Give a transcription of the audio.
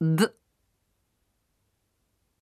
d.